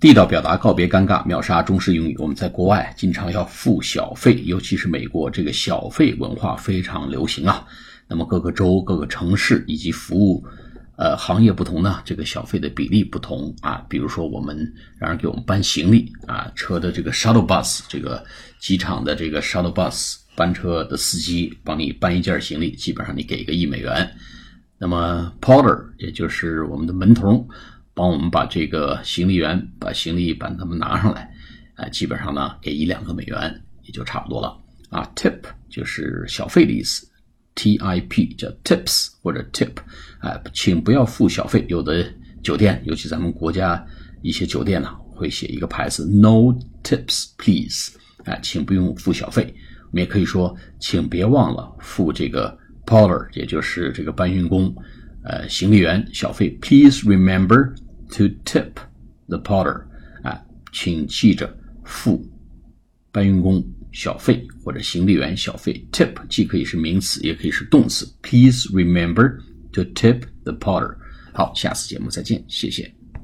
地道表达，告别尴尬，秒杀中式英语。我们在国外经常要付小费，尤其是美国，这个小费文化非常流行啊。那么各个州、各个城市以及服务呃行业不同呢，这个小费的比例不同啊。比如说，我们让人给我们搬行李啊，车的这个 shuttle bus，这个机场的这个 shuttle bus 班车的司机帮你搬一件行李，基本上你给一个一美元。那么 porter，也就是我们的门童。帮我们把这个行李员把行李把他们拿上来，啊，基本上呢给一两个美元也就差不多了啊。Tip 就是小费的意思，T I P 叫 tips 或者 tip，哎，请不要付小费。有的酒店，尤其咱们国家一些酒店呢，会写一个牌子 No tips please，哎，请不用付小费。我们也可以说，请别忘了付这个 porter，也就是这个搬运工，呃，行李员小费。Please remember。To tip the porter，啊，请记着付搬运工小费或者行李员小费。Tip 既可以是名词，也可以是动词。Please remember to tip the porter。好，下次节目再见，谢谢。